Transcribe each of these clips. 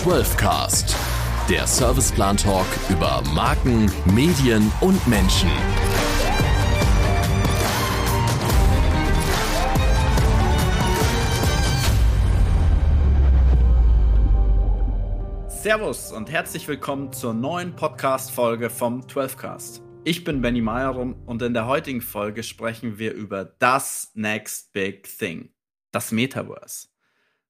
12cast, der Serviceplan Talk über Marken, Medien und Menschen. Servus und herzlich willkommen zur neuen Podcast-Folge vom 12cast. Ich bin Benny Meyerum und in der heutigen Folge sprechen wir über das Next Big Thing, das Metaverse.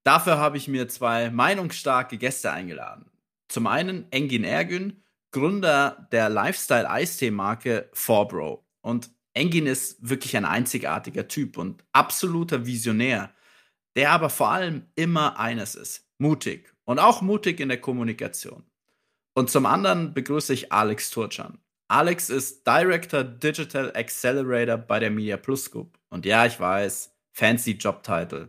Dafür habe ich mir zwei meinungsstarke Gäste eingeladen. Zum einen Engin Ergün, Gründer der Lifestyle-Eistee-Marke Forbro. Und Engin ist wirklich ein einzigartiger Typ und absoluter Visionär, der aber vor allem immer eines ist, mutig und auch mutig in der Kommunikation. Und zum anderen begrüße ich Alex Turchan. Alex ist Director Digital Accelerator bei der Media Plus Group. Und ja, ich weiß, fancy Jobtitle.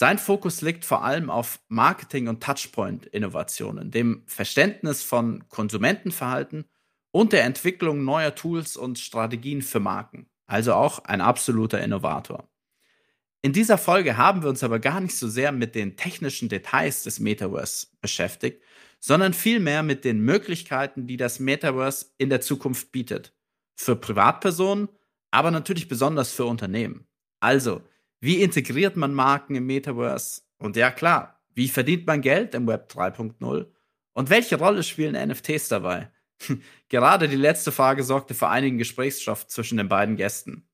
Sein Fokus liegt vor allem auf Marketing- und Touchpoint-Innovationen, dem Verständnis von Konsumentenverhalten und der Entwicklung neuer Tools und Strategien für Marken. Also auch ein absoluter Innovator. In dieser Folge haben wir uns aber gar nicht so sehr mit den technischen Details des Metaverse beschäftigt, sondern vielmehr mit den Möglichkeiten, die das Metaverse in der Zukunft bietet. Für Privatpersonen, aber natürlich besonders für Unternehmen. Also, wie integriert man Marken im Metaverse? Und ja klar, wie verdient man Geld im Web 3.0? Und welche Rolle spielen NFTs dabei? Gerade die letzte Frage sorgte für einigen Gesprächsstoff zwischen den beiden Gästen.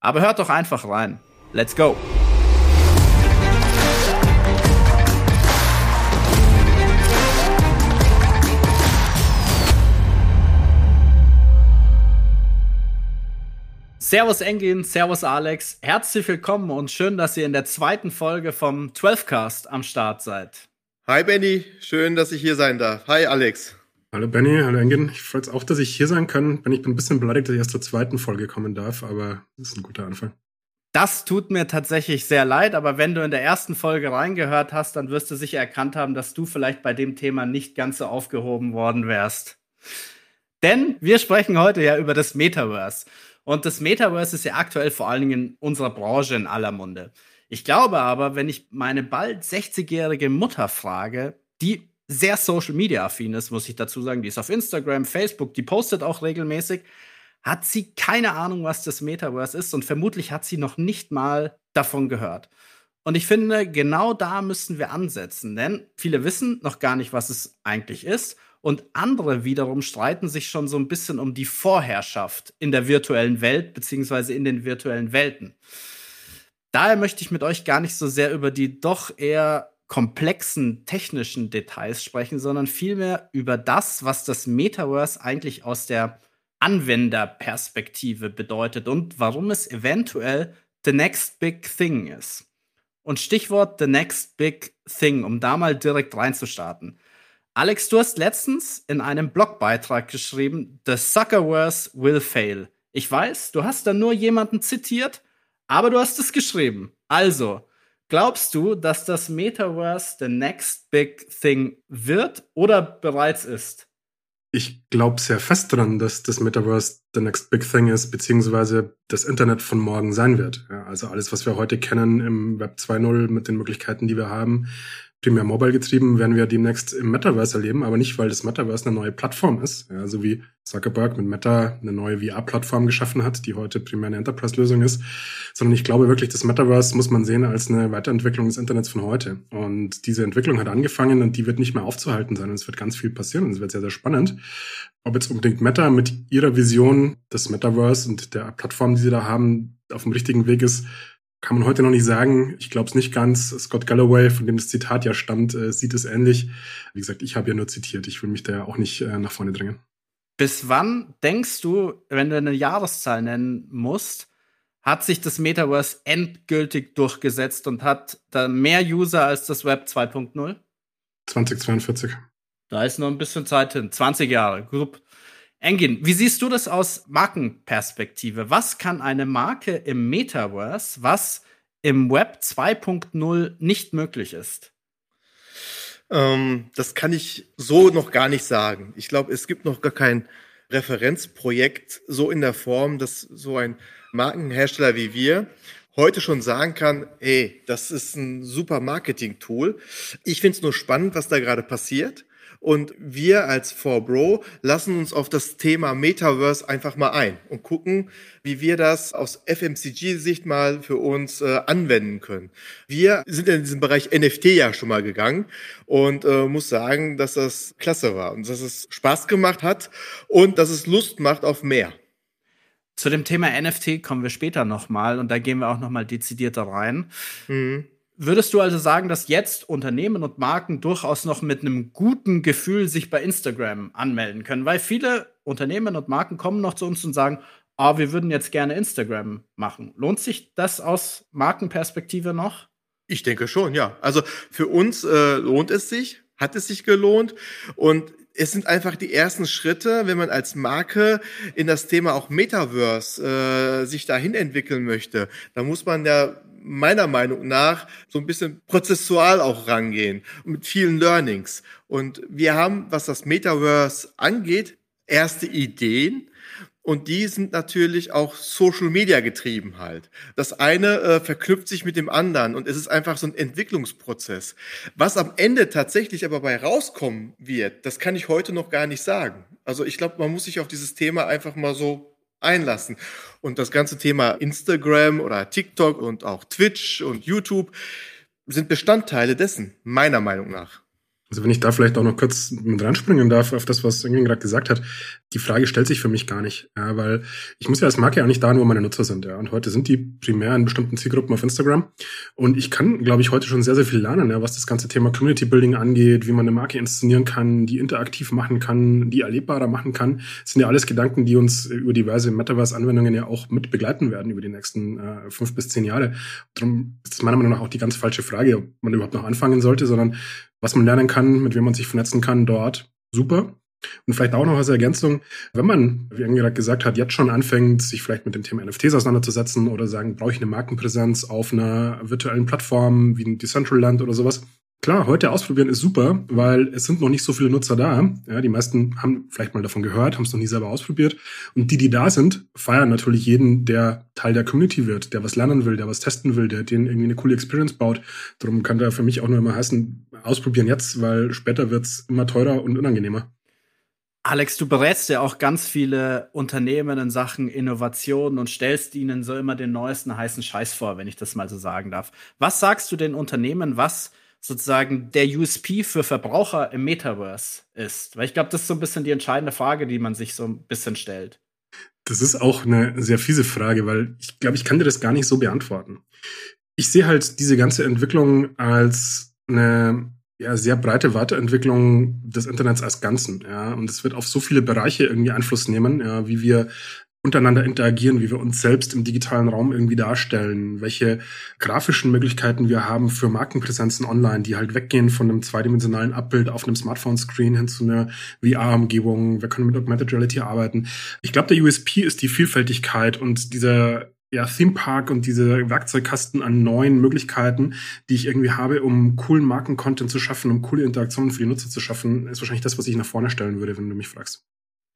Aber hört doch einfach rein. Let's go! Servus Engin, Servus Alex, herzlich willkommen und schön, dass ihr in der zweiten Folge vom 12cast am Start seid. Hi Benny, schön, dass ich hier sein darf. Hi Alex. Hallo Benny, hallo Engin. Ich freue es auch, dass ich hier sein kann. Ich bin ein bisschen beleidigt, dass ich erst zur zweiten Folge kommen darf, aber das ist ein guter Anfang. Das tut mir tatsächlich sehr leid, aber wenn du in der ersten Folge reingehört hast, dann wirst du sicher erkannt haben, dass du vielleicht bei dem Thema nicht ganz so aufgehoben worden wärst. Denn wir sprechen heute ja über das Metaverse. Und das Metaverse ist ja aktuell vor allen Dingen in unserer Branche in aller Munde. Ich glaube aber, wenn ich meine bald 60-jährige Mutter frage, die sehr Social Media affin ist, muss ich dazu sagen, die ist auf Instagram, Facebook, die postet auch regelmäßig, hat sie keine Ahnung, was das Metaverse ist und vermutlich hat sie noch nicht mal davon gehört. Und ich finde, genau da müssen wir ansetzen, denn viele wissen noch gar nicht, was es eigentlich ist und andere wiederum streiten sich schon so ein bisschen um die Vorherrschaft in der virtuellen Welt beziehungsweise in den virtuellen Welten. Daher möchte ich mit euch gar nicht so sehr über die doch eher komplexen technischen Details sprechen, sondern vielmehr über das, was das Metaverse eigentlich aus der Anwenderperspektive bedeutet und warum es eventuell the next big thing ist. Und Stichwort the next big thing, um da mal direkt reinzustarten. Alex, du hast letztens in einem Blogbeitrag geschrieben, The Suckerverse will fail. Ich weiß, du hast da nur jemanden zitiert, aber du hast es geschrieben. Also, glaubst du, dass das Metaverse the next big thing wird oder bereits ist? Ich glaube sehr fest daran, dass das Metaverse the next big thing ist, beziehungsweise das Internet von morgen sein wird. Ja, also alles, was wir heute kennen im Web 2.0 mit den Möglichkeiten, die wir haben, primär mobile getrieben, werden wir demnächst im Metaverse erleben, aber nicht, weil das Metaverse eine neue Plattform ist. Ja, so wie Zuckerberg mit Meta eine neue VR-Plattform geschaffen hat, die heute primär eine Enterprise-Lösung ist, sondern ich glaube wirklich, das Metaverse muss man sehen als eine Weiterentwicklung des Internets von heute. Und diese Entwicklung hat angefangen und die wird nicht mehr aufzuhalten sein. Und es wird ganz viel passieren und es wird sehr, sehr spannend. Ob jetzt unbedingt Meta mit ihrer Vision des Metaverse und der Plattform, die sie da haben, auf dem richtigen Weg ist, kann man heute noch nicht sagen. Ich glaube es nicht ganz. Scott Galloway, von dem das Zitat ja stammt, äh, sieht es ähnlich. Wie gesagt, ich habe ja nur zitiert. Ich will mich da ja auch nicht äh, nach vorne drängen. Bis wann denkst du, wenn du eine Jahreszahl nennen musst, hat sich das Metaverse endgültig durchgesetzt und hat da mehr User als das Web 2.0? 2042. Da ist noch ein bisschen Zeit hin. 20 Jahre. Grupp. Engin, wie siehst du das aus Markenperspektive? Was kann eine Marke im Metaverse, was im Web 2.0 nicht möglich ist? Ähm, das kann ich so noch gar nicht sagen. Ich glaube, es gibt noch gar kein Referenzprojekt so in der Form, dass so ein Markenhersteller wie wir heute schon sagen kann, ey, das ist ein super Marketing-Tool. Ich finde es nur spannend, was da gerade passiert. Und wir als 4Bro lassen uns auf das Thema Metaverse einfach mal ein und gucken, wie wir das aus FMCG-Sicht mal für uns äh, anwenden können. Wir sind in diesem Bereich NFT ja schon mal gegangen und äh, muss sagen, dass das klasse war und dass es Spaß gemacht hat und dass es Lust macht auf mehr. Zu dem Thema NFT kommen wir später nochmal und da gehen wir auch nochmal dezidierter rein. Mhm. Würdest du also sagen, dass jetzt Unternehmen und Marken durchaus noch mit einem guten Gefühl sich bei Instagram anmelden können? Weil viele Unternehmen und Marken kommen noch zu uns und sagen, ah, wir würden jetzt gerne Instagram machen. Lohnt sich das aus Markenperspektive noch? Ich denke schon, ja. Also für uns äh, lohnt es sich, hat es sich gelohnt und es sind einfach die ersten Schritte, wenn man als Marke in das Thema auch Metaverse äh, sich dahin entwickeln möchte. Da muss man ja meiner Meinung nach so ein bisschen prozessual auch rangehen mit vielen Learnings. Und wir haben, was das Metaverse angeht, erste Ideen. Und die sind natürlich auch Social Media getrieben halt. Das eine äh, verknüpft sich mit dem anderen und es ist einfach so ein Entwicklungsprozess. Was am Ende tatsächlich aber bei rauskommen wird, das kann ich heute noch gar nicht sagen. Also ich glaube, man muss sich auf dieses Thema einfach mal so einlassen. Und das ganze Thema Instagram oder TikTok und auch Twitch und YouTube sind Bestandteile dessen, meiner Meinung nach. Also wenn ich da vielleicht auch noch kurz mit reinspringen darf auf das, was Ingrid gerade gesagt hat, die Frage stellt sich für mich gar nicht, ja, weil ich muss ja als Marke ja nicht da, wo meine Nutzer sind. Ja, und heute sind die primär in bestimmten Zielgruppen auf Instagram. Und ich kann, glaube ich, heute schon sehr, sehr viel lernen, ja, was das ganze Thema Community Building angeht, wie man eine Marke inszenieren kann, die interaktiv machen kann, die erlebbarer machen kann. Das sind ja alles Gedanken, die uns über diverse Metaverse-Anwendungen ja auch mit begleiten werden über die nächsten äh, fünf bis zehn Jahre. Darum ist es meiner Meinung nach auch die ganz falsche Frage, ob man überhaupt noch anfangen sollte, sondern was man lernen kann, mit wem man sich vernetzen kann dort, super. Und vielleicht auch noch als Ergänzung, wenn man, wie Angela gesagt hat, jetzt schon anfängt, sich vielleicht mit dem Thema NFTs auseinanderzusetzen oder sagen, brauche ich eine Markenpräsenz auf einer virtuellen Plattform wie ein Decentraland oder sowas, Klar, heute ausprobieren ist super, weil es sind noch nicht so viele Nutzer da. Ja, die meisten haben vielleicht mal davon gehört, haben es noch nie selber ausprobiert. Und die, die da sind, feiern natürlich jeden, der Teil der Community wird, der was lernen will, der was testen will, der denen irgendwie eine coole Experience baut. Darum kann da für mich auch nur immer heißen, ausprobieren jetzt, weil später wird's immer teurer und unangenehmer. Alex, du berätst ja auch ganz viele Unternehmen in Sachen Innovation und stellst ihnen so immer den neuesten heißen Scheiß vor, wenn ich das mal so sagen darf. Was sagst du den Unternehmen, was sozusagen der USP für Verbraucher im Metaverse ist? Weil ich glaube, das ist so ein bisschen die entscheidende Frage, die man sich so ein bisschen stellt. Das ist auch eine sehr fiese Frage, weil ich glaube, ich kann dir das gar nicht so beantworten. Ich sehe halt diese ganze Entwicklung als eine ja, sehr breite Weiterentwicklung des Internets als Ganzen. Ja, und es wird auf so viele Bereiche irgendwie Einfluss nehmen, ja, wie wir untereinander interagieren, wie wir uns selbst im digitalen Raum irgendwie darstellen, welche grafischen Möglichkeiten wir haben für Markenpräsenzen online, die halt weggehen von einem zweidimensionalen Abbild auf einem Smartphone-Screen hin zu einer VR-Umgebung. Wir können mit Augmented Reality arbeiten. Ich glaube, der USP ist die Vielfältigkeit und dieser ja, Theme Park und diese Werkzeugkasten an neuen Möglichkeiten, die ich irgendwie habe, um coolen Markencontent zu schaffen, um coole Interaktionen für die Nutzer zu schaffen, ist wahrscheinlich das, was ich nach vorne stellen würde, wenn du mich fragst.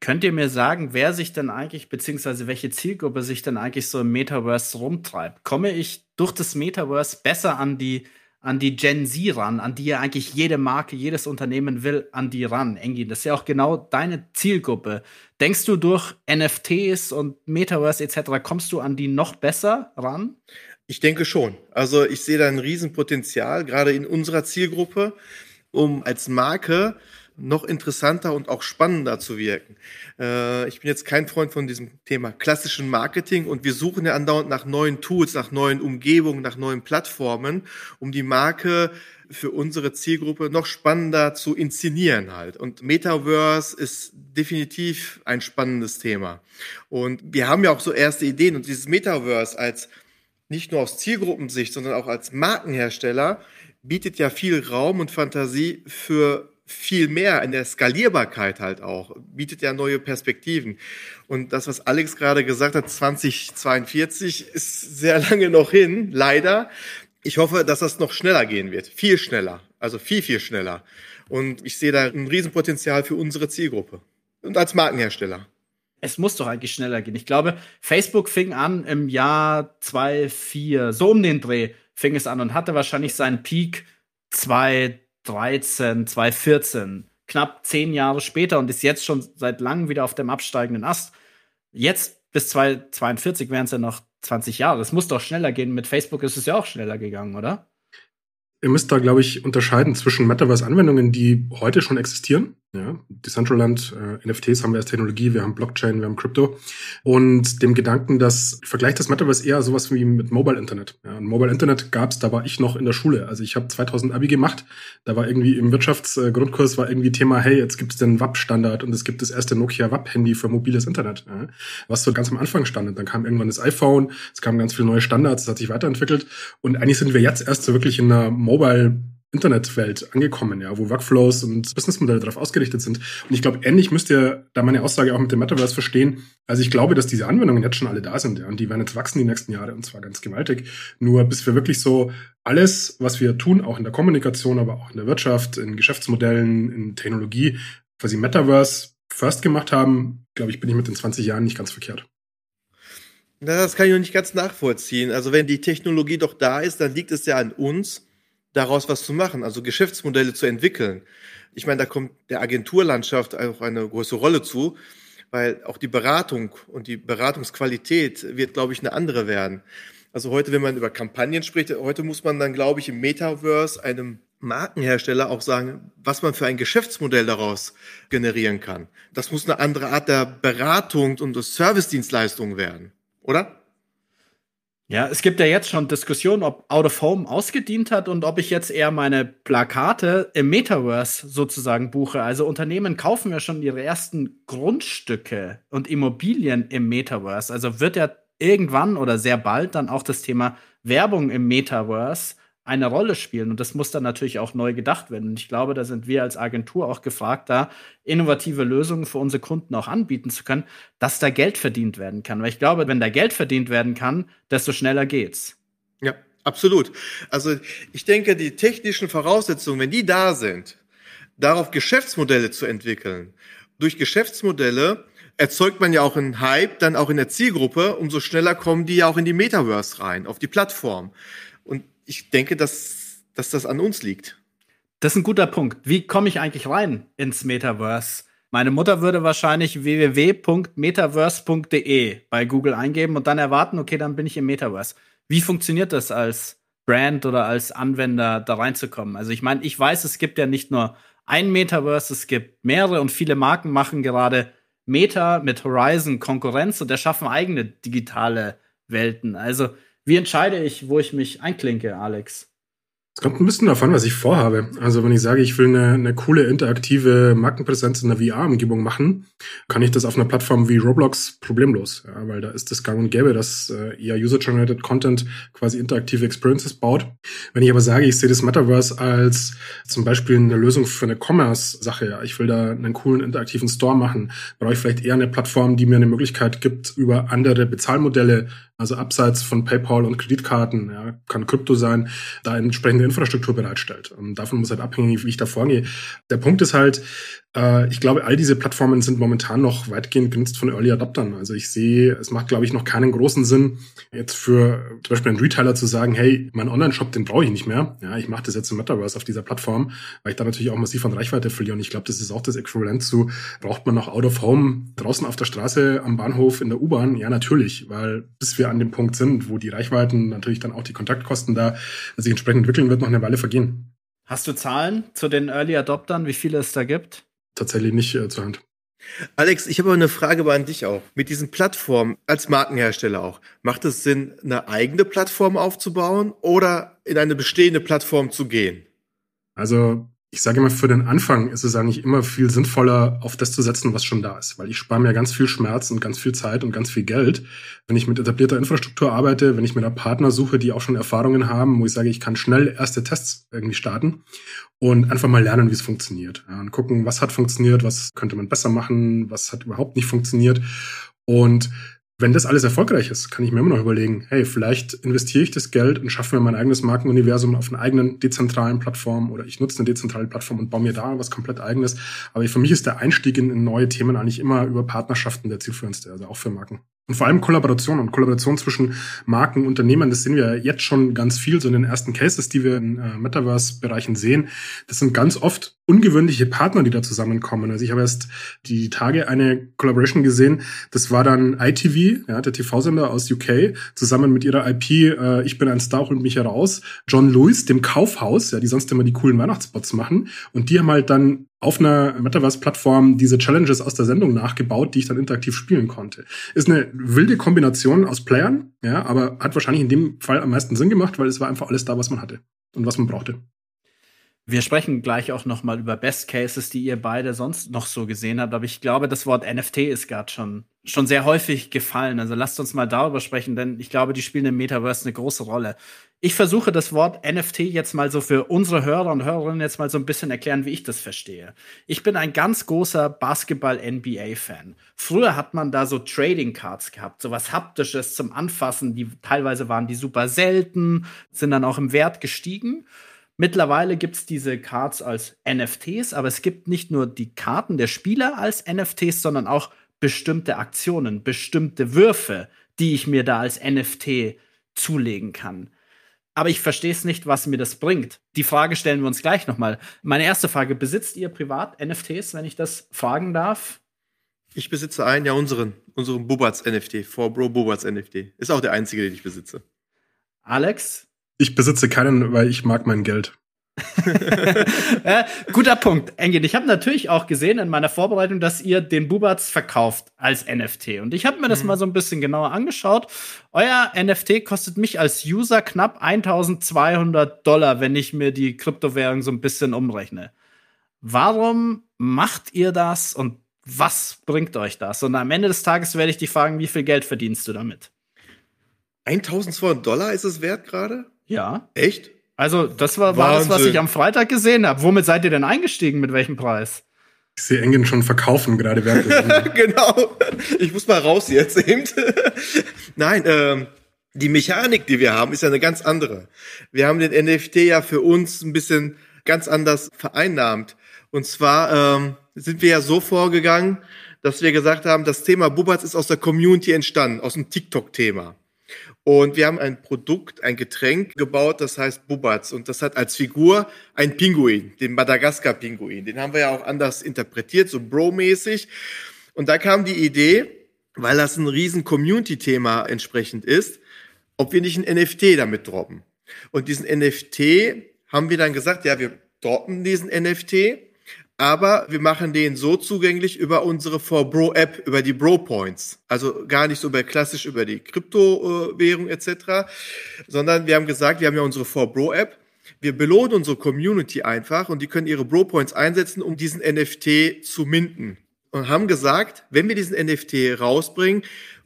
Könnt ihr mir sagen, wer sich denn eigentlich, beziehungsweise welche Zielgruppe sich denn eigentlich so im Metaverse rumtreibt? Komme ich durch das Metaverse besser an die, an die Gen Z ran, an die ja eigentlich jede Marke, jedes Unternehmen will, an die ran, Engin? Das ist ja auch genau deine Zielgruppe. Denkst du durch NFTs und Metaverse etc., kommst du an die noch besser ran? Ich denke schon. Also ich sehe da ein Riesenpotenzial, gerade in unserer Zielgruppe, um als Marke noch interessanter und auch spannender zu wirken. Äh, ich bin jetzt kein Freund von diesem Thema klassischen Marketing und wir suchen ja andauernd nach neuen Tools, nach neuen Umgebungen, nach neuen Plattformen, um die Marke für unsere Zielgruppe noch spannender zu inszenieren halt. Und Metaverse ist definitiv ein spannendes Thema. Und wir haben ja auch so erste Ideen und dieses Metaverse als nicht nur aus Zielgruppensicht, sondern auch als Markenhersteller bietet ja viel Raum und Fantasie für viel mehr in der Skalierbarkeit halt auch, bietet ja neue Perspektiven. Und das, was Alex gerade gesagt hat, 2042 ist sehr lange noch hin, leider. Ich hoffe, dass das noch schneller gehen wird, viel schneller, also viel, viel schneller. Und ich sehe da ein Riesenpotenzial für unsere Zielgruppe und als Markenhersteller. Es muss doch eigentlich schneller gehen. Ich glaube, Facebook fing an im Jahr 2004, so um den Dreh fing es an und hatte wahrscheinlich seinen Peak 2013, 2014, knapp zehn Jahre später und ist jetzt schon seit langem wieder auf dem absteigenden Ast. Jetzt bis 2042 wären es ja noch 20 Jahre. Es muss doch schneller gehen. Mit Facebook ist es ja auch schneller gegangen, oder? Ihr müsst da, glaube ich, unterscheiden zwischen Metaverse-Anwendungen, die heute schon existieren ja, Decentraland, äh, NFTs haben wir als Technologie, wir haben Blockchain, wir haben Crypto. Und dem Gedanken, dass ich vergleiche das Metaverse eher sowas wie mit Mobile Internet. Ja, Mobile Internet gab's, da war ich noch in der Schule. Also ich habe 2000 Abi gemacht, da war irgendwie im Wirtschaftsgrundkurs war irgendwie Thema, hey, jetzt gibt's den WAP-Standard und es gibt das erste Nokia WAP-Handy für mobiles Internet. Ja, was so ganz am Anfang stand. Dann kam irgendwann das iPhone, es kamen ganz viele neue Standards, es hat sich weiterentwickelt. Und eigentlich sind wir jetzt erst so wirklich in einer Mobile Internetwelt angekommen, ja, wo Workflows und Businessmodelle darauf ausgerichtet sind. Und ich glaube, ähnlich müsst ihr da meine Aussage auch mit dem Metaverse verstehen. Also ich glaube, dass diese Anwendungen jetzt schon alle da sind, ja, und die werden jetzt wachsen die nächsten Jahre und zwar ganz gewaltig. Nur bis wir wirklich so alles, was wir tun, auch in der Kommunikation, aber auch in der Wirtschaft, in Geschäftsmodellen, in Technologie, quasi Metaverse first gemacht haben, glaube ich, bin ich mit den 20 Jahren nicht ganz verkehrt. Das kann ich noch nicht ganz nachvollziehen. Also wenn die Technologie doch da ist, dann liegt es ja an uns, daraus was zu machen, also Geschäftsmodelle zu entwickeln. Ich meine, da kommt der Agenturlandschaft auch eine große Rolle zu, weil auch die Beratung und die Beratungsqualität wird, glaube ich, eine andere werden. Also heute, wenn man über Kampagnen spricht, heute muss man dann, glaube ich, im Metaverse einem Markenhersteller auch sagen, was man für ein Geschäftsmodell daraus generieren kann. Das muss eine andere Art der Beratung und der Servicedienstleistung werden, oder? Ja, es gibt ja jetzt schon Diskussionen, ob Out of Home ausgedient hat und ob ich jetzt eher meine Plakate im Metaverse sozusagen buche. Also Unternehmen kaufen ja schon ihre ersten Grundstücke und Immobilien im Metaverse. Also wird ja irgendwann oder sehr bald dann auch das Thema Werbung im Metaverse eine Rolle spielen. Und das muss dann natürlich auch neu gedacht werden. Und ich glaube, da sind wir als Agentur auch gefragt, da innovative Lösungen für unsere Kunden auch anbieten zu können, dass da Geld verdient werden kann. Weil ich glaube, wenn da Geld verdient werden kann, desto schneller geht's. Ja, absolut. Also ich denke, die technischen Voraussetzungen, wenn die da sind, darauf Geschäftsmodelle zu entwickeln, durch Geschäftsmodelle erzeugt man ja auch einen Hype, dann auch in der Zielgruppe, umso schneller kommen die ja auch in die Metaverse rein, auf die Plattform ich denke, dass, dass das an uns liegt. Das ist ein guter Punkt. Wie komme ich eigentlich rein ins Metaverse? Meine Mutter würde wahrscheinlich www.metaverse.de bei Google eingeben und dann erwarten, okay, dann bin ich im Metaverse. Wie funktioniert das als Brand oder als Anwender da reinzukommen? Also ich meine, ich weiß, es gibt ja nicht nur ein Metaverse, es gibt mehrere und viele Marken machen gerade Meta mit Horizon Konkurrenz und erschaffen eigene digitale Welten. Also wie entscheide ich, wo ich mich einklinke, Alex? Es kommt ein bisschen davon, was ich vorhabe. Also wenn ich sage, ich will eine, eine coole interaktive Markenpräsenz in der VR-Umgebung machen, kann ich das auf einer Plattform wie Roblox problemlos, ja, weil da ist das gang und gäbe, dass äh, eher User-Generated Content quasi interaktive Experiences baut. Wenn ich aber sage, ich sehe das Metaverse als zum Beispiel eine Lösung für eine Commerce-Sache, ja, ich will da einen coolen interaktiven Store machen, brauche ich vielleicht eher eine Plattform, die mir eine Möglichkeit gibt, über andere Bezahlmodelle also abseits von PayPal und Kreditkarten, ja, kann Krypto sein, da entsprechende Infrastruktur bereitstellt. Und davon muss halt abhängig, wie ich da vorgehe. Der Punkt ist halt, äh, ich glaube, all diese Plattformen sind momentan noch weitgehend genutzt von Early Adoptern. Also ich sehe, es macht, glaube ich, noch keinen großen Sinn, jetzt für zum Beispiel einen Retailer zu sagen, hey, mein Online-Shop, den brauche ich nicht mehr. Ja, ich mache das jetzt im Metaverse auf dieser Plattform, weil ich da natürlich auch massiv an Reichweite verliere. Und ich glaube, das ist auch das Äquivalent zu, braucht man noch Out of Home draußen auf der Straße, am Bahnhof, in der U-Bahn? Ja, natürlich, weil bis wir an dem Punkt sind, wo die Reichweiten, natürlich dann auch die Kontaktkosten da sich entsprechend entwickeln, wird noch eine Weile vergehen. Hast du Zahlen zu den Early Adoptern, wie viele es da gibt? Tatsächlich nicht äh, zur Hand. Alex, ich habe aber eine Frage an dich auch. Mit diesen Plattformen als Markenhersteller auch, macht es Sinn, eine eigene Plattform aufzubauen oder in eine bestehende Plattform zu gehen? Also ich sage immer, für den Anfang ist es eigentlich immer viel sinnvoller, auf das zu setzen, was schon da ist, weil ich spare mir ganz viel Schmerz und ganz viel Zeit und ganz viel Geld, wenn ich mit etablierter Infrastruktur arbeite, wenn ich mir da Partner suche, die auch schon Erfahrungen haben, wo ich sage, ich kann schnell erste Tests irgendwie starten und einfach mal lernen, wie es funktioniert ja, und gucken, was hat funktioniert, was könnte man besser machen, was hat überhaupt nicht funktioniert. Und wenn das alles erfolgreich ist, kann ich mir immer noch überlegen, hey, vielleicht investiere ich das Geld und schaffe mir mein eigenes Markenuniversum auf einer eigenen dezentralen Plattform oder ich nutze eine dezentrale Plattform und baue mir da was komplett eigenes. Aber für mich ist der Einstieg in neue Themen eigentlich immer über Partnerschaften der zielführendste, also auch für Marken. Und vor allem Kollaboration und Kollaboration zwischen Marken, Unternehmen, das sehen wir jetzt schon ganz viel, so in den ersten Cases, die wir in äh, Metaverse-Bereichen sehen. Das sind ganz oft ungewöhnliche Partner, die da zusammenkommen. Also ich habe erst die Tage eine Collaboration gesehen, das war dann ITV, ja, der TV-Sender aus UK, zusammen mit ihrer IP äh, Ich bin ein Star, holt mich heraus, John Lewis, dem Kaufhaus, ja, die sonst immer die coolen Weihnachtsspots machen. Und die haben halt dann auf einer Metaverse-Plattform diese Challenges aus der Sendung nachgebaut, die ich dann interaktiv spielen konnte. Ist eine wilde Kombination aus Playern, ja, aber hat wahrscheinlich in dem Fall am meisten Sinn gemacht, weil es war einfach alles da, was man hatte und was man brauchte. Wir sprechen gleich auch noch mal über Best Cases, die ihr beide sonst noch so gesehen habt. Aber ich glaube, das Wort NFT ist gerade schon, schon sehr häufig gefallen. Also lasst uns mal darüber sprechen, denn ich glaube, die spielen im Metaverse eine große Rolle. Ich versuche das Wort NFT jetzt mal so für unsere Hörer und Hörerinnen jetzt mal so ein bisschen erklären, wie ich das verstehe. Ich bin ein ganz großer Basketball-NBA-Fan. Früher hat man da so Trading Cards gehabt, so was haptisches zum Anfassen. Die teilweise waren die super selten, sind dann auch im Wert gestiegen. Mittlerweile gibt es diese Cards als NFTs, aber es gibt nicht nur die Karten der Spieler als NFTs, sondern auch bestimmte Aktionen, bestimmte Würfe, die ich mir da als NFT zulegen kann. Aber ich verstehe es nicht, was mir das bringt. Die Frage stellen wir uns gleich nochmal. Meine erste Frage, besitzt ihr privat NFTs, wenn ich das fragen darf? Ich besitze einen, ja unseren, unseren Bubatz NFT, 4Bro Bubatz NFT. Ist auch der einzige, den ich besitze. Alex, ich besitze keinen, weil ich mag mein Geld. ja, guter Punkt, Engin. Ich habe natürlich auch gesehen in meiner Vorbereitung, dass ihr den Bubats verkauft als NFT. Und ich habe mir das mhm. mal so ein bisschen genauer angeschaut. Euer NFT kostet mich als User knapp 1200 Dollar, wenn ich mir die Kryptowährung so ein bisschen umrechne. Warum macht ihr das und was bringt euch das? Und am Ende des Tages werde ich dich fragen, wie viel Geld verdienst du damit? 1200 Dollar ist es wert gerade? Ja. Echt? Also, das war, war das, was ich am Freitag gesehen habe. Womit seid ihr denn eingestiegen? Mit welchem Preis? Ich sehe Engen schon verkaufen, gerade während Genau. Ich muss mal raus jetzt eben. Nein, ähm, die Mechanik, die wir haben, ist ja eine ganz andere. Wir haben den NFT ja für uns ein bisschen ganz anders vereinnahmt. Und zwar ähm, sind wir ja so vorgegangen, dass wir gesagt haben, das Thema Bubatz ist aus der Community entstanden, aus dem TikTok-Thema. Und wir haben ein Produkt, ein Getränk gebaut, das heißt Bubatz. Und das hat als Figur ein Pinguin, den Madagaskar-Pinguin. Den haben wir ja auch anders interpretiert, so Bro-mäßig. Und da kam die Idee, weil das ein riesen Community-Thema entsprechend ist, ob wir nicht ein NFT damit droppen. Und diesen NFT haben wir dann gesagt, ja, wir droppen diesen NFT aber wir machen den so zugänglich über unsere 4Bro-App, über die Bro-Points. Also gar nicht so über klassisch über die Kryptowährung etc., sondern wir haben gesagt, wir haben ja unsere 4Bro-App. Wir belohnen unsere Community einfach und die können ihre Bro-Points einsetzen, um diesen NFT zu minden. Und haben gesagt, wenn wir diesen NFT rausbringen,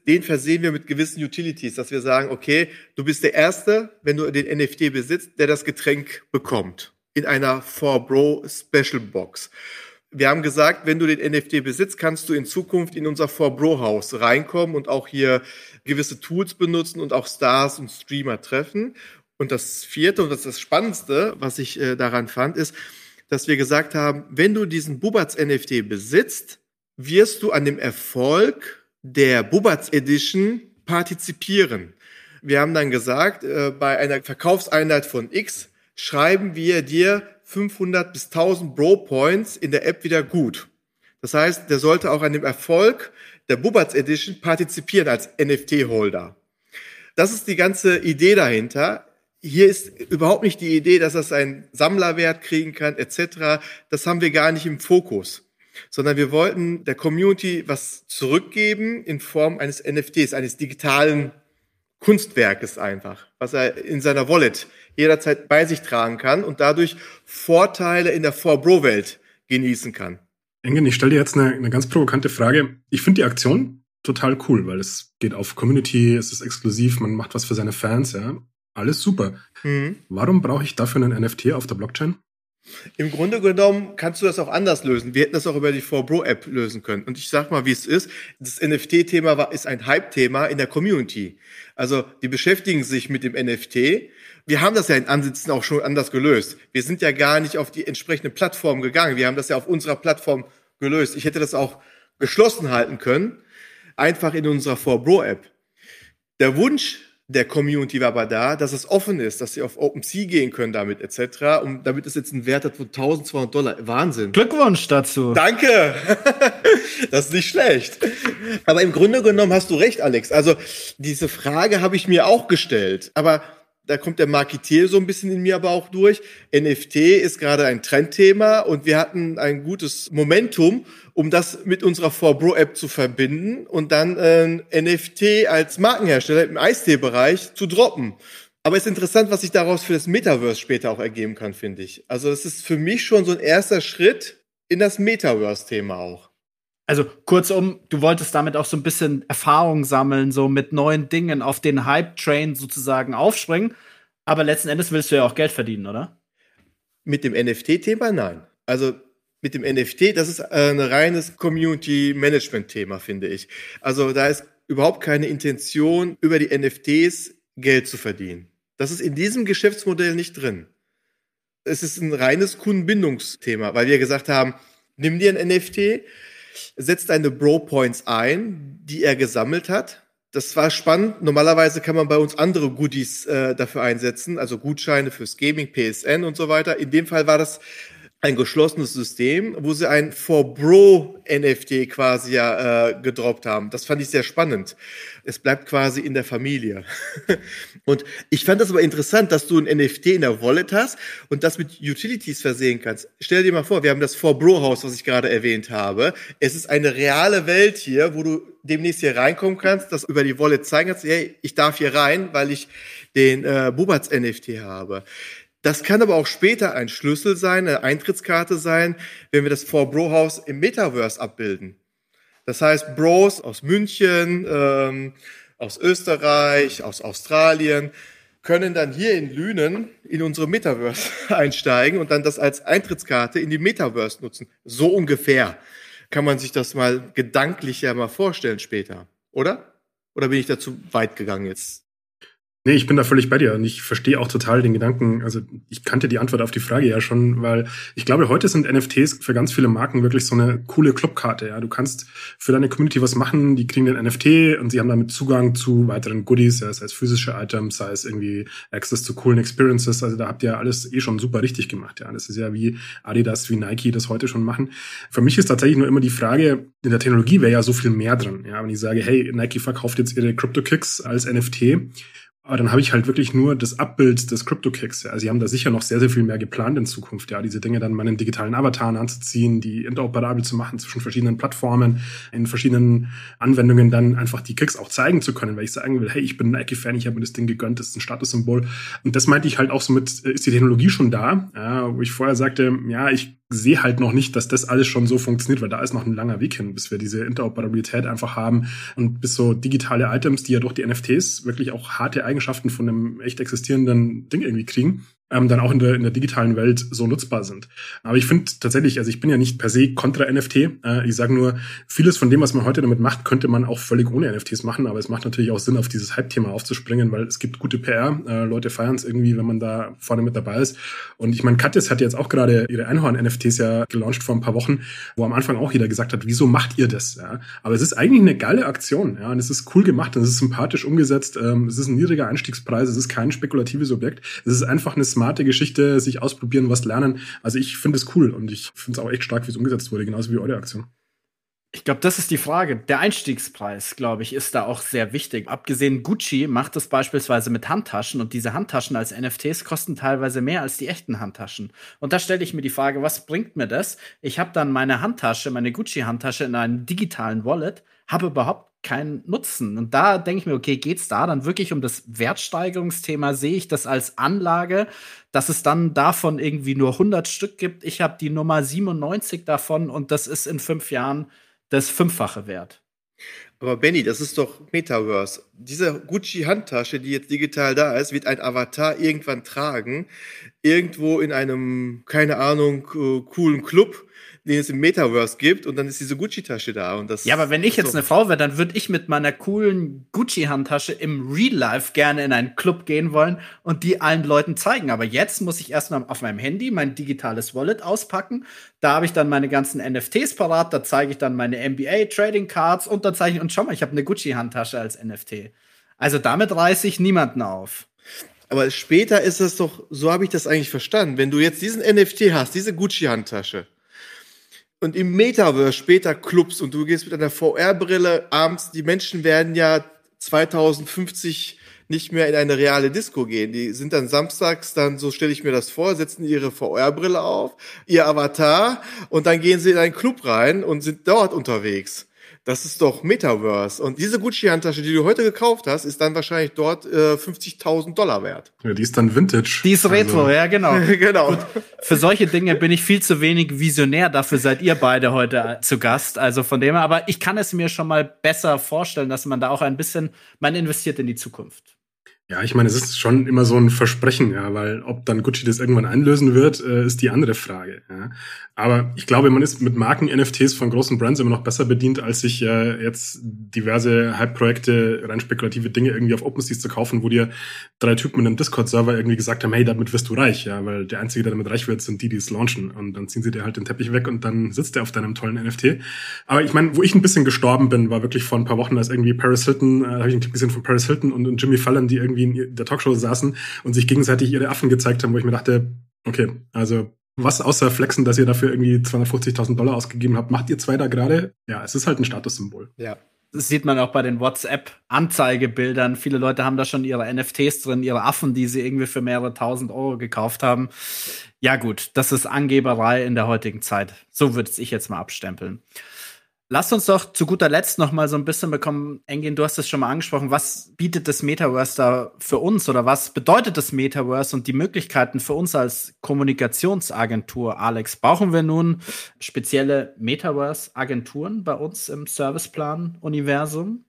den versehen wir mit gewissen Utilities, dass wir sagen, okay, du bist der Erste, wenn du den NFT besitzt, der das Getränk bekommt in einer 4Bro Special Box. Wir haben gesagt, wenn du den NFT besitzt, kannst du in Zukunft in unser 4Bro Haus reinkommen und auch hier gewisse Tools benutzen und auch Stars und Streamer treffen. Und das vierte und das ist das Spannendste, was ich äh, daran fand, ist, dass wir gesagt haben, wenn du diesen Bubatz NFT besitzt, wirst du an dem Erfolg der Bubatz Edition partizipieren. Wir haben dann gesagt, äh, bei einer Verkaufseinheit von X schreiben wir dir 500 bis 1000 Bro Points in der App wieder gut. Das heißt, der sollte auch an dem Erfolg der Bubatz Edition partizipieren als NFT-Holder. Das ist die ganze Idee dahinter. Hier ist überhaupt nicht die Idee, dass das einen Sammlerwert kriegen kann, etc. Das haben wir gar nicht im Fokus, sondern wir wollten der Community was zurückgeben in Form eines NFTs, eines digitalen Kunstwerkes einfach, was er in seiner Wallet jederzeit bei sich tragen kann und dadurch Vorteile in der 4Bro-Welt genießen kann. Engen, ich stelle dir jetzt eine, eine ganz provokante Frage. Ich finde die Aktion total cool, weil es geht auf Community, es ist exklusiv, man macht was für seine Fans, ja. Alles super. Mhm. Warum brauche ich dafür einen NFT auf der Blockchain? Im Grunde genommen kannst du das auch anders lösen. Wir hätten das auch über die 4Bro-App lösen können. Und ich sag mal, wie es ist. Das NFT-Thema ist ein Hype-Thema in der Community. Also, die beschäftigen sich mit dem NFT. Wir haben das ja in Ansätzen auch schon anders gelöst. Wir sind ja gar nicht auf die entsprechende Plattform gegangen. Wir haben das ja auf unserer Plattform gelöst. Ich hätte das auch geschlossen halten können. Einfach in unserer 4Bro-App. Der Wunsch der Community war aber da, dass es offen ist, dass sie auf OpenSea gehen können damit etc. Und damit es jetzt einen Wert hat von 1200 Dollar. Wahnsinn. Glückwunsch dazu. Danke. das ist nicht schlecht. Aber im Grunde genommen hast du recht, Alex. Also diese Frage habe ich mir auch gestellt. Aber da kommt der Marketier so ein bisschen in mir aber auch durch. NFT ist gerade ein Trendthema und wir hatten ein gutes Momentum, um das mit unserer 4Bro-App zu verbinden und dann äh, NFT als Markenhersteller im Eistee-Bereich zu droppen. Aber es ist interessant, was sich daraus für das Metaverse später auch ergeben kann, finde ich. Also es ist für mich schon so ein erster Schritt in das Metaverse-Thema auch. Also kurzum, du wolltest damit auch so ein bisschen Erfahrung sammeln, so mit neuen Dingen auf den Hype-Train sozusagen aufspringen. Aber letzten Endes willst du ja auch Geld verdienen, oder? Mit dem NFT-Thema nein. Also mit dem NFT, das ist ein reines Community-Management-Thema, finde ich. Also da ist überhaupt keine Intention, über die NFTs Geld zu verdienen. Das ist in diesem Geschäftsmodell nicht drin. Es ist ein reines Kundenbindungsthema, weil wir gesagt haben, nimm dir ein NFT, setzt deine Bro-Points ein, die er gesammelt hat. Das war spannend. Normalerweise kann man bei uns andere Goodies äh, dafür einsetzen, also Gutscheine fürs Gaming, PSN und so weiter. In dem Fall war das ein geschlossenes System, wo sie ein For Bro NFT quasi ja äh, gedroppt haben. Das fand ich sehr spannend. Es bleibt quasi in der Familie. und ich fand das aber interessant, dass du ein NFT in der Wallet hast und das mit Utilities versehen kannst. Stell dir mal vor, wir haben das For Bro Haus, was ich gerade erwähnt habe. Es ist eine reale Welt hier, wo du demnächst hier reinkommen kannst, das über die Wallet zeigen kannst, hey, ich darf hier rein, weil ich den äh, Bubats NFT habe. Das kann aber auch später ein Schlüssel sein, eine Eintrittskarte sein, wenn wir das For Bro House im Metaverse abbilden. Das heißt, Bros aus München, ähm, aus Österreich, aus Australien können dann hier in Lünen in unsere Metaverse einsteigen und dann das als Eintrittskarte in die Metaverse nutzen. So ungefähr kann man sich das mal gedanklich ja mal vorstellen später, oder? Oder bin ich dazu weit gegangen jetzt? Nee, ich bin da völlig bei dir und ich verstehe auch total den Gedanken. Also ich kannte die Antwort auf die Frage ja schon, weil ich glaube, heute sind NFTs für ganz viele Marken wirklich so eine coole Clubkarte. Ja, du kannst für deine Community was machen, die kriegen den NFT und sie haben damit Zugang zu weiteren Goodies, ja, sei es physische Items, sei es irgendwie Access zu coolen Experiences. Also da habt ihr alles eh schon super richtig gemacht. Ja, das ist ja wie Adidas, wie Nike das heute schon machen. Für mich ist tatsächlich nur immer die Frage, in der Technologie wäre ja so viel mehr drin. Ja, wenn ich sage, hey, Nike verkauft jetzt ihre Crypto Kicks als NFT aber dann habe ich halt wirklich nur das Abbild des CryptoKicks. Ja. Also sie haben da sicher noch sehr, sehr viel mehr geplant in Zukunft, ja, diese Dinge dann meinen digitalen Avataren anzuziehen, die interoperabel zu machen zwischen verschiedenen Plattformen, in verschiedenen Anwendungen dann einfach die Kicks auch zeigen zu können, weil ich sagen will, hey, ich bin Nike-Fan, ich habe mir das Ding gegönnt, das ist ein Statussymbol. Und das meinte ich halt auch so mit, äh, ist die Technologie schon da, ja, wo ich vorher sagte, ja, ich sehe halt noch nicht, dass das alles schon so funktioniert, weil da ist noch ein langer Weg hin, bis wir diese Interoperabilität einfach haben und bis so digitale Items, die ja durch die NFTs wirklich auch harte Eigenschaften von einem echt existierenden Ding irgendwie kriegen, ähm, dann auch in der, in der digitalen Welt so nutzbar sind. Aber ich finde tatsächlich, also ich bin ja nicht per se kontra NFT. Äh, ich sage nur, vieles von dem, was man heute damit macht, könnte man auch völlig ohne NFTs machen. Aber es macht natürlich auch Sinn, auf dieses Hype-Thema aufzuspringen, weil es gibt gute PR. Äh, Leute feiern es irgendwie, wenn man da vorne mit dabei ist. Und ich meine, Katjes hat jetzt auch gerade ihre Einhorn-NFTs ja gelauncht vor ein paar Wochen, wo am Anfang auch jeder gesagt hat, wieso macht ihr das? Ja? Aber es ist eigentlich eine geile Aktion. Ja? Und es ist cool gemacht und es ist sympathisch umgesetzt. Ähm, es ist ein niedriger Einstiegspreis. Es ist kein spekulatives Objekt. Es ist einfach eine smarte Geschichte, sich ausprobieren, was lernen. Also ich finde es cool und ich finde es auch echt stark, wie es umgesetzt wurde, genauso wie eure Aktion. Ich glaube, das ist die Frage. Der Einstiegspreis, glaube ich, ist da auch sehr wichtig. Abgesehen, Gucci macht das beispielsweise mit Handtaschen und diese Handtaschen als NFTs kosten teilweise mehr als die echten Handtaschen. Und da stelle ich mir die Frage, was bringt mir das? Ich habe dann meine Handtasche, meine Gucci-Handtasche in einem digitalen Wallet, habe überhaupt keinen Nutzen. Und da denke ich mir, okay, geht's da dann wirklich um das Wertsteigerungsthema? Sehe ich das als Anlage, dass es dann davon irgendwie nur 100 Stück gibt? Ich habe die Nummer 97 davon und das ist in fünf Jahren das Fünffache wert. Aber Benny, das ist doch Metaverse. Diese Gucci-Handtasche, die jetzt digital da ist, wird ein Avatar irgendwann tragen. Irgendwo in einem, keine Ahnung, äh, coolen Club den es im Metaverse gibt und dann ist diese Gucci-Tasche da. Und das ja, aber wenn ich jetzt so. eine Frau wäre, dann würde ich mit meiner coolen Gucci-Handtasche im Real Life gerne in einen Club gehen wollen und die allen Leuten zeigen. Aber jetzt muss ich erstmal auf meinem Handy mein digitales Wallet auspacken. Da habe ich dann meine ganzen NFTs parat, da zeige ich dann meine NBA Trading Cards und da zeige ich, und schau mal, ich habe eine Gucci-Handtasche als NFT. Also damit reiße ich niemanden auf. Aber später ist das doch, so habe ich das eigentlich verstanden. Wenn du jetzt diesen NFT hast, diese Gucci-Handtasche, und im Metaverse später Clubs und du gehst mit einer VR-Brille abends, die Menschen werden ja 2050 nicht mehr in eine reale Disco gehen. Die sind dann samstags, dann so stelle ich mir das vor, setzen ihre VR-Brille auf, ihr Avatar und dann gehen sie in einen Club rein und sind dort unterwegs. Das ist doch Metaverse. Und diese Gucci-Handtasche, die du heute gekauft hast, ist dann wahrscheinlich dort äh, 50.000 Dollar wert. Ja, die ist dann Vintage. Die ist Retro, also. ja, genau. genau. Gut, für solche Dinge bin ich viel zu wenig visionär. Dafür seid ihr beide heute zu Gast. Also von dem her, aber ich kann es mir schon mal besser vorstellen, dass man da auch ein bisschen, man investiert in die Zukunft. Ja, ich meine, es ist schon immer so ein Versprechen, ja, weil ob dann Gucci das irgendwann einlösen wird, äh, ist die andere Frage. Ja. Aber ich glaube, man ist mit Marken-NFTs von großen Brands immer noch besser bedient, als sich äh, jetzt diverse Hype-Projekte, rein spekulative Dinge irgendwie auf OpenSea zu kaufen, wo dir drei Typen in einem Discord-Server irgendwie gesagt haben, hey, damit wirst du reich, ja, weil der Einzige, der damit reich wird, sind die, die es launchen. Und dann ziehen sie dir halt den Teppich weg und dann sitzt er auf deinem tollen NFT. Aber ich meine, wo ich ein bisschen gestorben bin, war wirklich vor ein paar Wochen, als irgendwie Paris Hilton, äh, habe ich einen Clip gesehen von Paris Hilton und, und Jimmy Fallon, die irgendwie in der Talkshow saßen und sich gegenseitig ihre Affen gezeigt haben, wo ich mir dachte, okay, also was außer Flexen, dass ihr dafür irgendwie 250.000 Dollar ausgegeben habt, macht ihr zwei da gerade? Ja, es ist halt ein Statussymbol. Ja. Das sieht man auch bei den WhatsApp-Anzeigebildern. Viele Leute haben da schon ihre NFTs drin, ihre Affen, die sie irgendwie für mehrere tausend Euro gekauft haben. Ja, gut, das ist Angeberei in der heutigen Zeit. So würde ich jetzt mal abstempeln. Lass uns doch zu guter Letzt noch mal so ein bisschen bekommen, Engin, du hast es schon mal angesprochen, was bietet das Metaverse da für uns oder was bedeutet das Metaverse und die Möglichkeiten für uns als Kommunikationsagentur, Alex? Brauchen wir nun spezielle Metaverse-Agenturen bei uns im Serviceplan-Universum?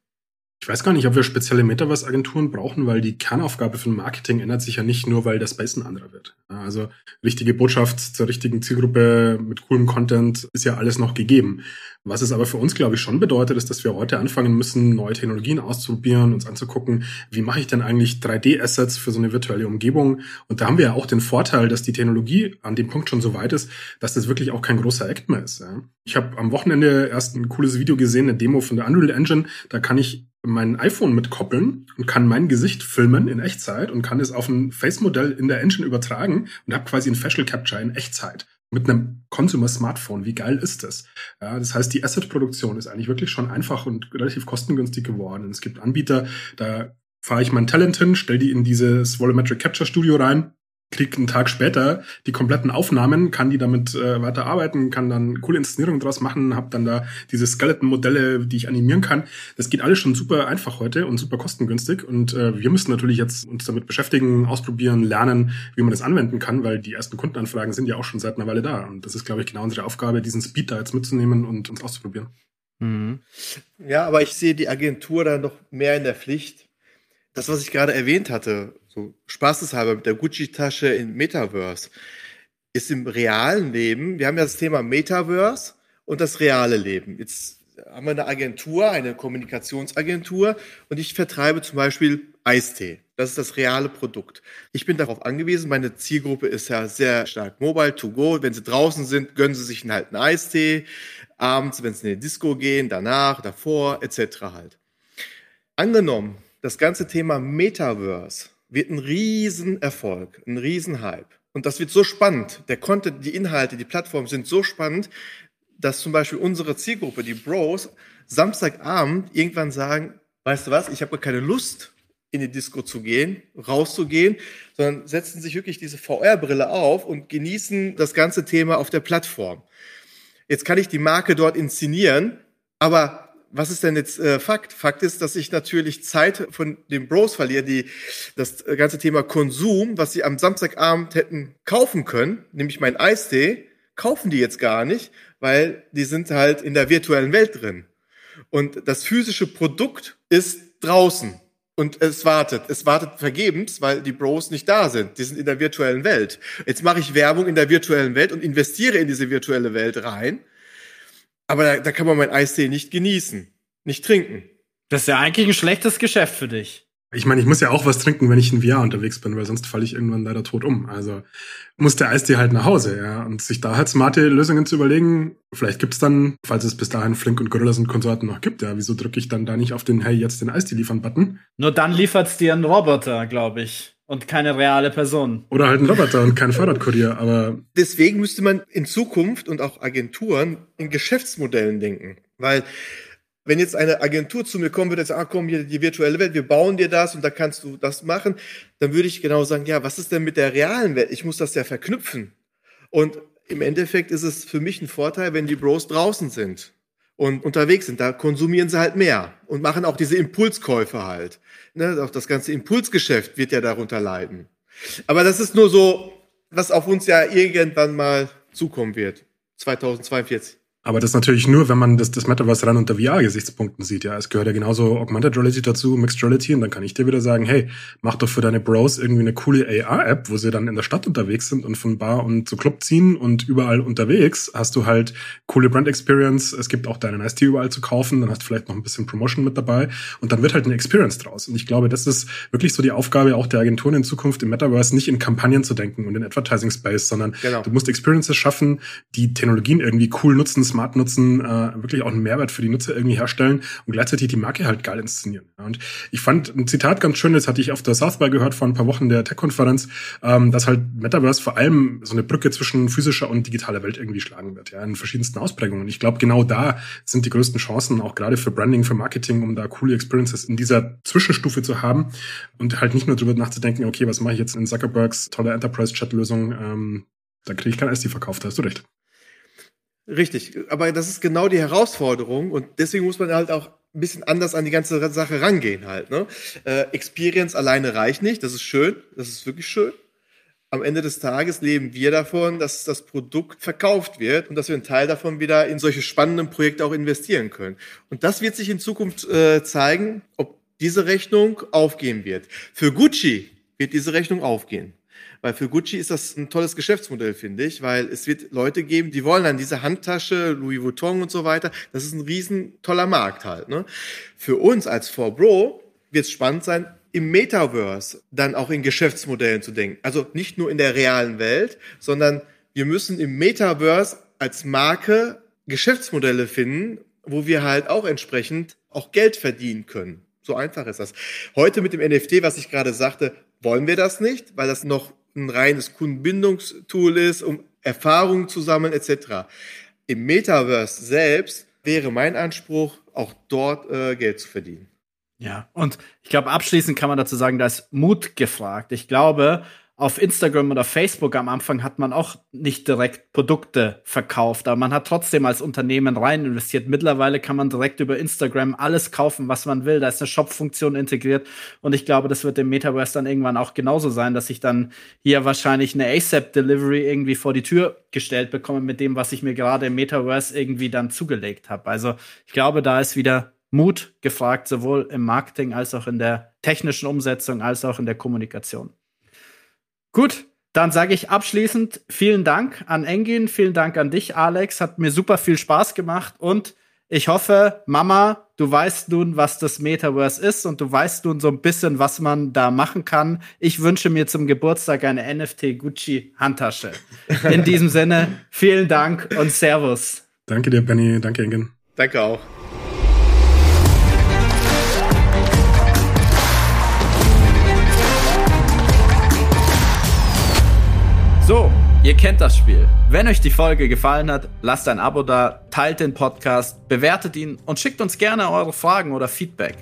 Ich weiß gar nicht, ob wir spezielle Metaverse-Agenturen brauchen, weil die Kernaufgabe von Marketing ändert sich ja nicht nur, weil der Space ein anderer wird. Also richtige Botschaft zur richtigen Zielgruppe mit coolem Content ist ja alles noch gegeben. Was es aber für uns, glaube ich, schon bedeutet, ist, dass wir heute anfangen müssen, neue Technologien auszuprobieren, uns anzugucken, wie mache ich denn eigentlich 3D-Assets für so eine virtuelle Umgebung. Und da haben wir ja auch den Vorteil, dass die Technologie an dem Punkt schon so weit ist, dass das wirklich auch kein großer Act mehr ist. Ich habe am Wochenende erst ein cooles Video gesehen, eine Demo von der Unreal Engine. Da kann ich mein iPhone mitkoppeln und kann mein Gesicht filmen in Echtzeit und kann es auf ein Face-Modell in der Engine übertragen und habe quasi ein Facial Capture in Echtzeit mit einem Consumer-Smartphone. Wie geil ist das? Ja, das heißt, die Asset-Produktion ist eigentlich wirklich schon einfach und relativ kostengünstig geworden. Es gibt Anbieter, da fahre ich mein Talent hin, stelle die in dieses Volumetric Capture Studio rein krieg einen Tag später die kompletten Aufnahmen, kann die damit äh, weiter arbeiten, kann dann coole Inszenierungen draus machen, habe dann da diese Skeleton-Modelle, die ich animieren kann. Das geht alles schon super einfach heute und super kostengünstig. Und äh, wir müssen natürlich jetzt uns damit beschäftigen, ausprobieren, lernen, wie man das anwenden kann, weil die ersten Kundenanfragen sind ja auch schon seit einer Weile da. Und das ist, glaube ich, genau unsere Aufgabe, diesen Speed da jetzt mitzunehmen und uns auszuprobieren. Mhm. Ja, aber ich sehe die Agentur da noch mehr in der Pflicht. Das, was ich gerade erwähnt hatte, so spaßeshalber mit der Gucci-Tasche in Metaverse, ist im realen Leben, wir haben ja das Thema Metaverse und das reale Leben. Jetzt haben wir eine Agentur, eine Kommunikationsagentur und ich vertreibe zum Beispiel Eistee. Das ist das reale Produkt. Ich bin darauf angewiesen, meine Zielgruppe ist ja sehr stark mobile, to go. Wenn sie draußen sind, gönnen sie sich einen Eistee. Abends, wenn sie in die Disco gehen, danach, davor, etc. halt. Angenommen, das ganze Thema Metaverse wird ein Riesenerfolg, ein Riesenhype. Und das wird so spannend. Der Content, die Inhalte, die Plattformen sind so spannend, dass zum Beispiel unsere Zielgruppe, die Bros, Samstagabend irgendwann sagen, weißt du was, ich habe keine Lust, in die Disco zu gehen, rauszugehen, sondern setzen sich wirklich diese VR-Brille auf und genießen das ganze Thema auf der Plattform. Jetzt kann ich die Marke dort inszenieren, aber was ist denn jetzt äh, Fakt? Fakt ist, dass ich natürlich Zeit von den Bros verliere, die das ganze Thema Konsum, was sie am Samstagabend hätten kaufen können, nämlich mein Eistee, kaufen die jetzt gar nicht, weil die sind halt in der virtuellen Welt drin. Und das physische Produkt ist draußen. Und es wartet. Es wartet vergebens, weil die Bros nicht da sind. Die sind in der virtuellen Welt. Jetzt mache ich Werbung in der virtuellen Welt und investiere in diese virtuelle Welt rein. Aber da, da kann man mein Eistee nicht genießen, nicht trinken. Das ist ja eigentlich ein schlechtes Geschäft für dich. Ich meine, ich muss ja auch was trinken, wenn ich in VR unterwegs bin, weil sonst falle ich irgendwann leider tot um. Also muss der Eistee halt nach Hause, ja. Und sich da halt smarte Lösungen zu überlegen, vielleicht gibt's dann, falls es bis dahin Flink und Gorillas und Konsorten noch gibt, ja, wieso drücke ich dann da nicht auf den Hey, jetzt den Eistee liefern Button? Nur dann liefert's dir ein Roboter, glaube ich. Und keine reale Person. Oder halt ein Roboter und kein Fahrradkurier, aber. Deswegen müsste man in Zukunft und auch Agenturen in Geschäftsmodellen denken. Weil wenn jetzt eine Agentur zu mir kommen würde, jetzt, ah, komm, hier die virtuelle Welt, wir bauen dir das und da kannst du das machen, dann würde ich genau sagen, ja, was ist denn mit der realen Welt? Ich muss das ja verknüpfen. Und im Endeffekt ist es für mich ein Vorteil, wenn die Bros draußen sind und unterwegs sind. Da konsumieren sie halt mehr und machen auch diese Impulskäufe halt. Ne, auch das ganze Impulsgeschäft wird ja darunter leiden. Aber das ist nur so, was auf uns ja irgendwann mal zukommen wird. 2042. Aber das natürlich nur, wenn man das, das Metaverse rein unter VR-Gesichtspunkten sieht. Ja, es gehört ja genauso Augmented Reality dazu, Mixed Reality. Und dann kann ich dir wieder sagen, hey, mach doch für deine Bros irgendwie eine coole AR-App, wo sie dann in der Stadt unterwegs sind und von Bar und zu Club ziehen und überall unterwegs hast du halt coole Brand Experience. Es gibt auch deine Nice Tea überall zu kaufen. Dann hast du vielleicht noch ein bisschen Promotion mit dabei. Und dann wird halt eine Experience draus. Und ich glaube, das ist wirklich so die Aufgabe auch der Agenturen in Zukunft im Metaverse, nicht in Kampagnen zu denken und in Advertising Space, sondern genau. du musst Experiences schaffen, die Technologien irgendwie cool nutzen, smart nutzen, äh, wirklich auch einen Mehrwert für die Nutzer irgendwie herstellen und gleichzeitig die Marke halt geil inszenieren. Und ich fand ein Zitat ganz schön, das hatte ich auf der South by gehört vor ein paar Wochen der Tech-Konferenz, ähm, dass halt Metaverse vor allem so eine Brücke zwischen physischer und digitaler Welt irgendwie schlagen wird, ja, in verschiedensten Ausprägungen. Und ich glaube, genau da sind die größten Chancen, auch gerade für Branding, für Marketing, um da coole Experiences in dieser Zwischenstufe zu haben und halt nicht nur drüber nachzudenken, okay, was mache ich jetzt in Zuckerbergs tolle Enterprise-Chat-Lösung, ähm, da kriege ich kein SD verkauft, da hast du recht. Richtig, aber das ist genau die Herausforderung und deswegen muss man halt auch ein bisschen anders an die ganze Sache rangehen halt. Ne? Äh, Experience alleine reicht nicht, das ist schön, das ist wirklich schön. Am Ende des Tages leben wir davon, dass das Produkt verkauft wird und dass wir einen Teil davon wieder in solche spannenden Projekte auch investieren können. Und das wird sich in Zukunft äh, zeigen, ob diese Rechnung aufgehen wird. Für Gucci wird diese Rechnung aufgehen. Weil für Gucci ist das ein tolles Geschäftsmodell, finde ich, weil es wird Leute geben, die wollen dann diese Handtasche, Louis Vuitton und so weiter. Das ist ein riesen toller Markt halt. Ne? Für uns als 4Bro wird es spannend sein, im Metaverse dann auch in Geschäftsmodellen zu denken. Also nicht nur in der realen Welt, sondern wir müssen im Metaverse als Marke Geschäftsmodelle finden, wo wir halt auch entsprechend auch Geld verdienen können. So einfach ist das. Heute mit dem NFT, was ich gerade sagte, wollen wir das nicht, weil das noch ein reines Kundenbindungstool ist, um Erfahrungen zu sammeln etc. Im Metaverse selbst wäre mein Anspruch, auch dort äh, Geld zu verdienen. Ja, und ich glaube, abschließend kann man dazu sagen, da ist Mut gefragt. Ich glaube, auf Instagram oder Facebook am Anfang hat man auch nicht direkt Produkte verkauft, aber man hat trotzdem als Unternehmen rein investiert. Mittlerweile kann man direkt über Instagram alles kaufen, was man will. Da ist eine Shop-Funktion integriert und ich glaube, das wird im Metaverse dann irgendwann auch genauso sein, dass ich dann hier wahrscheinlich eine ASAP-Delivery irgendwie vor die Tür gestellt bekomme mit dem, was ich mir gerade im Metaverse irgendwie dann zugelegt habe. Also ich glaube, da ist wieder Mut gefragt, sowohl im Marketing als auch in der technischen Umsetzung als auch in der Kommunikation. Gut, dann sage ich abschließend vielen Dank an Engin, vielen Dank an dich, Alex. Hat mir super viel Spaß gemacht und ich hoffe, Mama, du weißt nun, was das Metaverse ist und du weißt nun so ein bisschen, was man da machen kann. Ich wünsche mir zum Geburtstag eine NFT Gucci Handtasche. In diesem Sinne, vielen Dank und Servus. Danke dir, Benny. Danke, Engin. Danke auch. So, ihr kennt das Spiel. Wenn euch die Folge gefallen hat, lasst ein Abo da, teilt den Podcast, bewertet ihn und schickt uns gerne eure Fragen oder Feedback.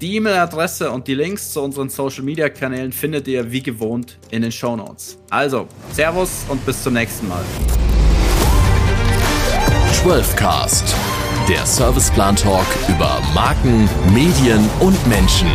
Die E-Mail-Adresse und die Links zu unseren Social-Media-Kanälen findet ihr wie gewohnt in den Show Notes. Also, Servus und bis zum nächsten Mal. 12cast, der Serviceplan-Talk über Marken, Medien und Menschen.